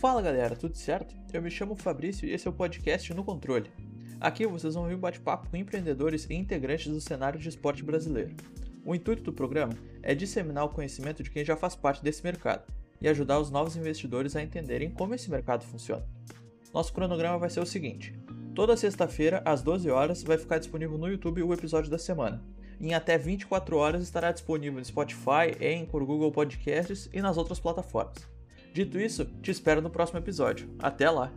Fala galera, tudo certo? Eu me chamo Fabrício e esse é o podcast No Controle. Aqui vocês vão ouvir um bate-papo com empreendedores e integrantes do cenário de esporte brasileiro. O intuito do programa é disseminar o conhecimento de quem já faz parte desse mercado e ajudar os novos investidores a entenderem como esse mercado funciona. Nosso cronograma vai ser o seguinte: toda sexta-feira, às 12 horas, vai ficar disponível no YouTube o episódio da semana. Em até 24 horas estará disponível no Spotify, Anchor, Google Podcasts e nas outras plataformas. Dito isso, te espero no próximo episódio. Até lá!